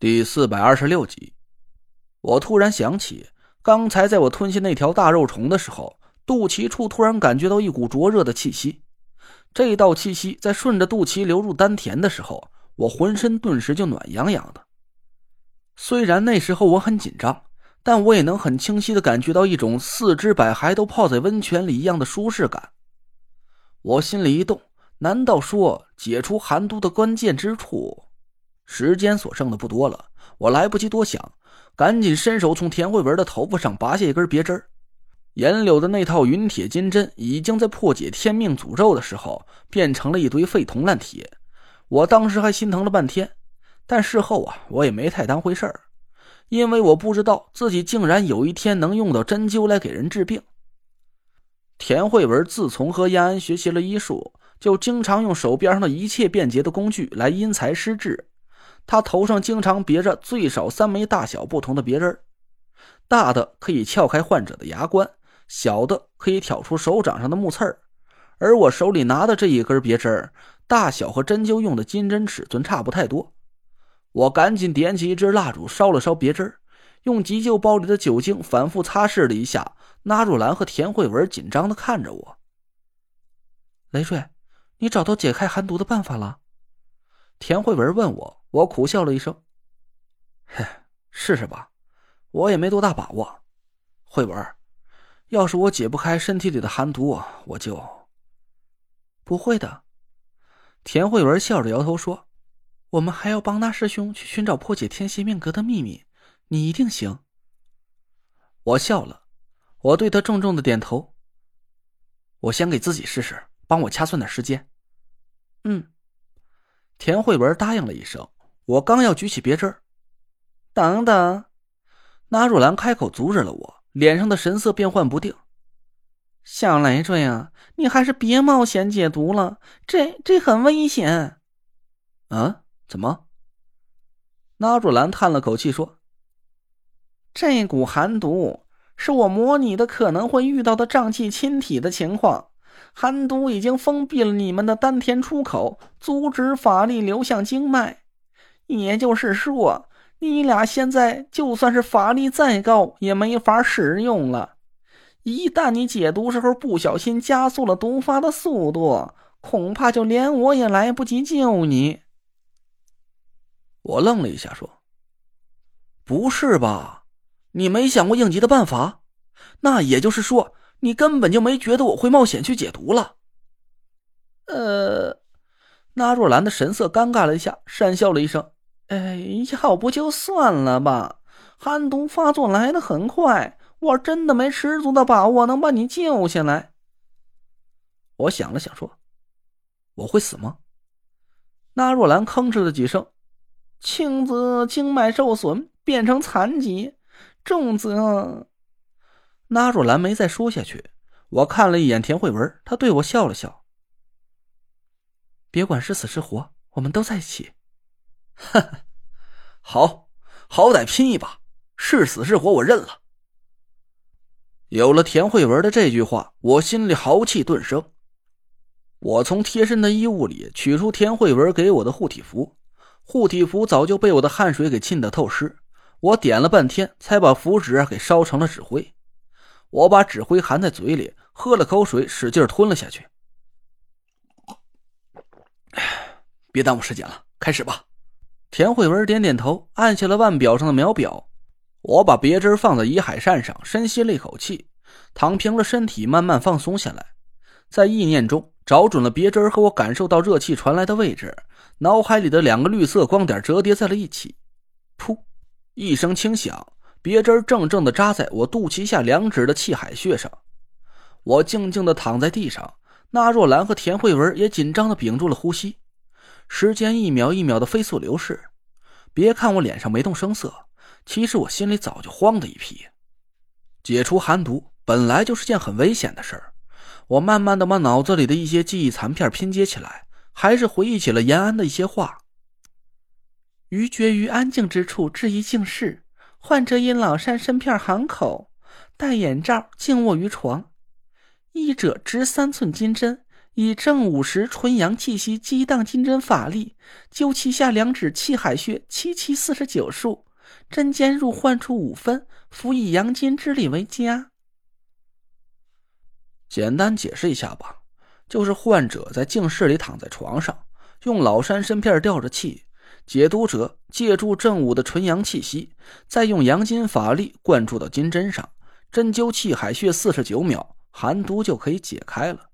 第四百二十六集，我突然想起，刚才在我吞下那条大肉虫的时候，肚脐处突然感觉到一股灼热的气息。这道气息在顺着肚脐流入丹田的时候，我浑身顿时就暖洋洋的。虽然那时候我很紧张，但我也能很清晰的感觉到一种四肢百骸都泡在温泉里一样的舒适感。我心里一动，难道说解除寒毒的关键之处？时间所剩的不多了，我来不及多想，赶紧伸手从田慧文的头发上拔下一根别针严柳的那套云铁金针已经在破解天命诅咒的时候变成了一堆废铜烂铁。我当时还心疼了半天，但事后啊，我也没太当回事儿，因为我不知道自己竟然有一天能用到针灸来给人治病。田慧文自从和延安学习了医术，就经常用手边上的一切便捷的工具来因材施治。他头上经常别着最少三枚大小不同的别针大的可以撬开患者的牙关，小的可以挑出手掌上的木刺儿。而我手里拿的这一根别针大小和针灸用的金针尺寸差不太多。我赶紧点起一支蜡烛，烧了烧别针用急救包里的酒精反复擦拭了一下。纳若兰和田慧文紧张的看着我。雷瑞，你找到解开寒毒的办法了？田慧文问我。我苦笑了一声：“嘿，试试吧，我也没多大把握。慧文，要是我解不开身体里的寒毒，我就……不会的。”田慧文笑着摇头说：“我们还要帮那师兄去寻找破解天蝎命格的秘密，你一定行。”我笑了，我对他重重的点头：“我先给自己试试，帮我掐算点时间。”嗯，田慧文答应了一声。我刚要举起别针等等，纳若兰开口阻止了我，脸上的神色变幻不定。小累赘啊，你还是别冒险解毒了，这这很危险。啊？怎么？纳若兰叹了口气说：“这股寒毒是我模拟的可能会遇到的瘴气侵体的情况，寒毒已经封闭了你们的丹田出口，阻止法力流向经脉。”也就是说，你俩现在就算是法力再高，也没法使用了。一旦你解毒时候不小心加速了毒发的速度，恐怕就连我也来不及救你。我愣了一下，说：“不是吧？你没想过应急的办法？那也就是说，你根本就没觉得我会冒险去解毒了？”呃，那若兰的神色尴尬了一下，讪笑了一声。哎，要不就算了吧。寒毒发作来的很快，我真的没十足的把握能把你救下来。我想了想，说：“我会死吗？”那若兰吭哧了几声，轻则经脉受损变成残疾，重则……那若兰没再说下去。我看了一眼田慧文，她对我笑了笑：“别管是死是活，我们都在一起。”哈哈，好，好歹拼一把，是死是活我认了。有了田慧文的这句话，我心里豪气顿生。我从贴身的衣物里取出田慧文给我的护体符，护体符早就被我的汗水给浸得透湿，我点了半天才把符纸给烧成了纸灰。我把纸灰含在嘴里，喝了口水，使劲吞了下去。别耽误时间了，开始吧。田慧文点点头，按下了腕表上的秒表。我把别针放在遗海扇上，深吸了一口气，躺平了身体，慢慢放松下来。在意念中找准了别针和我感受到热气传来的位置，脑海里的两个绿色光点折叠在了一起。噗，一声轻响，别针正正的扎在我肚脐下两指的气海穴上。我静静的躺在地上，纳若兰和田慧文也紧张的屏住了呼吸。时间一秒一秒的飞速流逝，别看我脸上没动声色，其实我心里早就慌的一批。解除寒毒本来就是件很危险的事儿，我慢慢的把脑子里的一些记忆残片拼接起来，还是回忆起了延安的一些话：于绝于安静之处，置一静室。患者因老山身片寒口，戴眼罩，静卧于床。医者执三寸金针。以正午时纯阳气息激荡金针法力，灸其下两指气海穴七七四十九数，针尖入患处五分，辅以阳金之力为佳。简单解释一下吧，就是患者在静室里躺在床上，用老山参片吊着气，解毒者借助正午的纯阳气息，再用阳金法力灌注到金针上，针灸气海穴四十九秒，寒毒就可以解开了。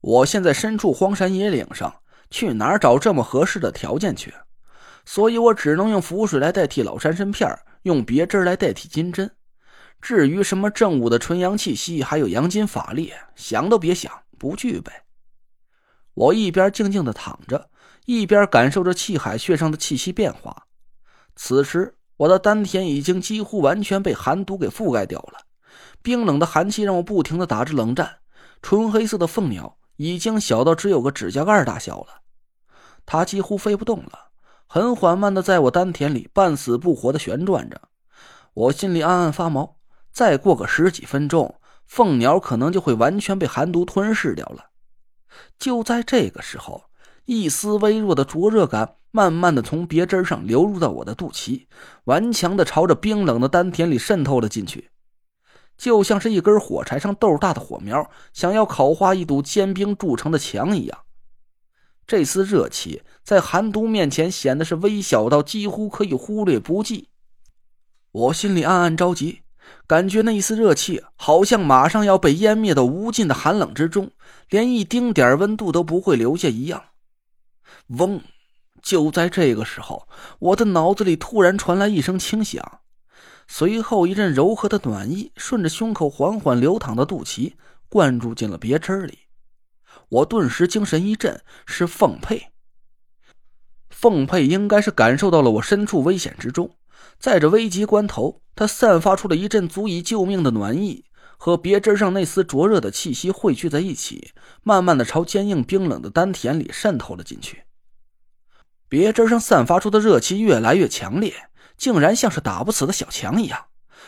我现在身处荒山野岭上，去哪儿找这么合适的条件去？所以我只能用符水来代替老山参片，用别针来代替金针。至于什么正午的纯阳气息，还有阳金法力，想都别想，不具备。我一边静静的躺着，一边感受着气海穴上的气息变化。此时，我的丹田已经几乎完全被寒毒给覆盖掉了，冰冷的寒气让我不停的打着冷战。纯黑色的凤鸟。已经小到只有个指甲盖大小了，它几乎飞不动了，很缓慢的在我丹田里半死不活的旋转着。我心里暗暗发毛，再过个十几分钟，凤鸟可能就会完全被寒毒吞噬掉了。就在这个时候，一丝微弱的灼热感慢慢的从别针上流入到我的肚脐，顽强的朝着冰冷的丹田里渗透了进去。就像是一根火柴上豆大的火苗，想要烤化一堵坚冰筑成的墙一样。这丝热气在寒毒面前显得是微小到几乎可以忽略不计。我心里暗暗着急，感觉那一丝热气好像马上要被湮灭到无尽的寒冷之中，连一丁点温度都不会留下一样。嗡！就在这个时候，我的脑子里突然传来一声轻响。随后，一阵柔和的暖意顺着胸口缓缓流淌的肚脐灌注进了别针里。我顿时精神一振，是凤佩。凤佩应该是感受到了我身处危险之中，在这危急关头，他散发出了一阵足以救命的暖意，和别针上那丝灼热的气息汇聚在一起，慢慢的朝坚硬冰冷的丹田里渗透了进去。别针上散发出的热气越来越强烈。竟然像是打不死的小强一样，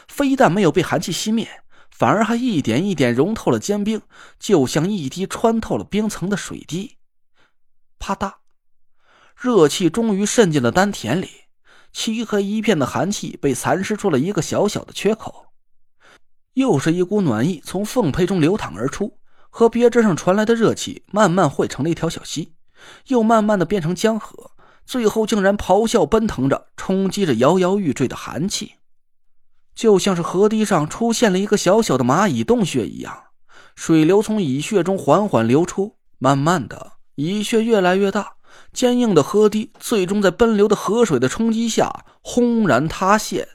非但没有被寒气熄灭，反而还一点一点融透了坚冰，就像一滴穿透了冰层的水滴。啪嗒，热气终于渗进了丹田里，漆黑一片的寒气被蚕食出了一个小小的缺口。又是一股暖意从凤胚中流淌而出，和别针上传来的热气慢慢汇成了一条小溪，又慢慢的变成江河。最后竟然咆哮奔腾着，冲击着摇摇欲坠的寒气，就像是河堤上出现了一个小小的蚂蚁洞穴一样。水流从蚁穴中缓缓流出，慢慢的，蚁穴越来越大，坚硬的河堤最终在奔流的河水的冲击下轰然塌陷。